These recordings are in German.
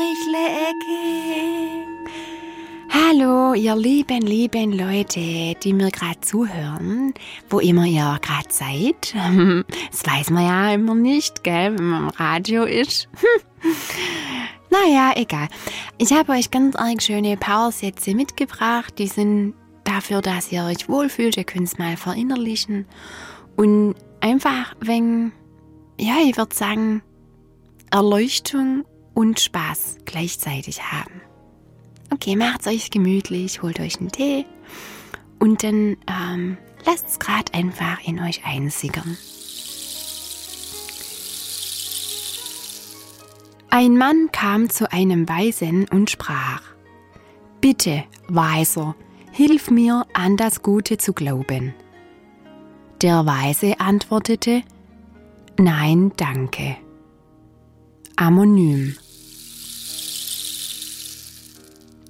Ecke. Hallo, ihr lieben, lieben Leute, die mir gerade zuhören, wo immer ihr gerade seid. Das weiß man ja immer nicht, gell, wenn man im Radio ist. Naja, egal. Ich habe euch ganz arg schöne Powersätze mitgebracht. Die sind dafür, dass ihr euch wohlfühlt. Ihr könnt es mal verinnerlichen. Und einfach, wenn, ja, ich würde sagen, Erleuchtung und Spaß gleichzeitig haben. Okay, macht's euch gemütlich, holt euch einen Tee und dann ähm, lasst es gerade einfach in euch einsickern. Ein Mann kam zu einem Weisen und sprach, Bitte, Weiser, hilf mir an das Gute zu glauben. Der Weise antwortete, Nein, danke. Amonym.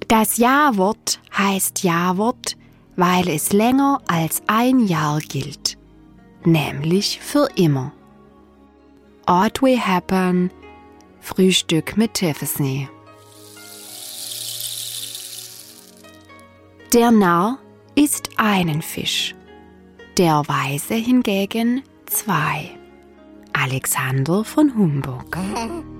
Das Ja-Wort heißt Ja-Wort, weil es länger als ein Jahr gilt, nämlich für immer. Audrey Hepburn, Frühstück mit Tiffany. Der Narr isst einen Fisch, der Weise hingegen zwei. Alexander von Humburg.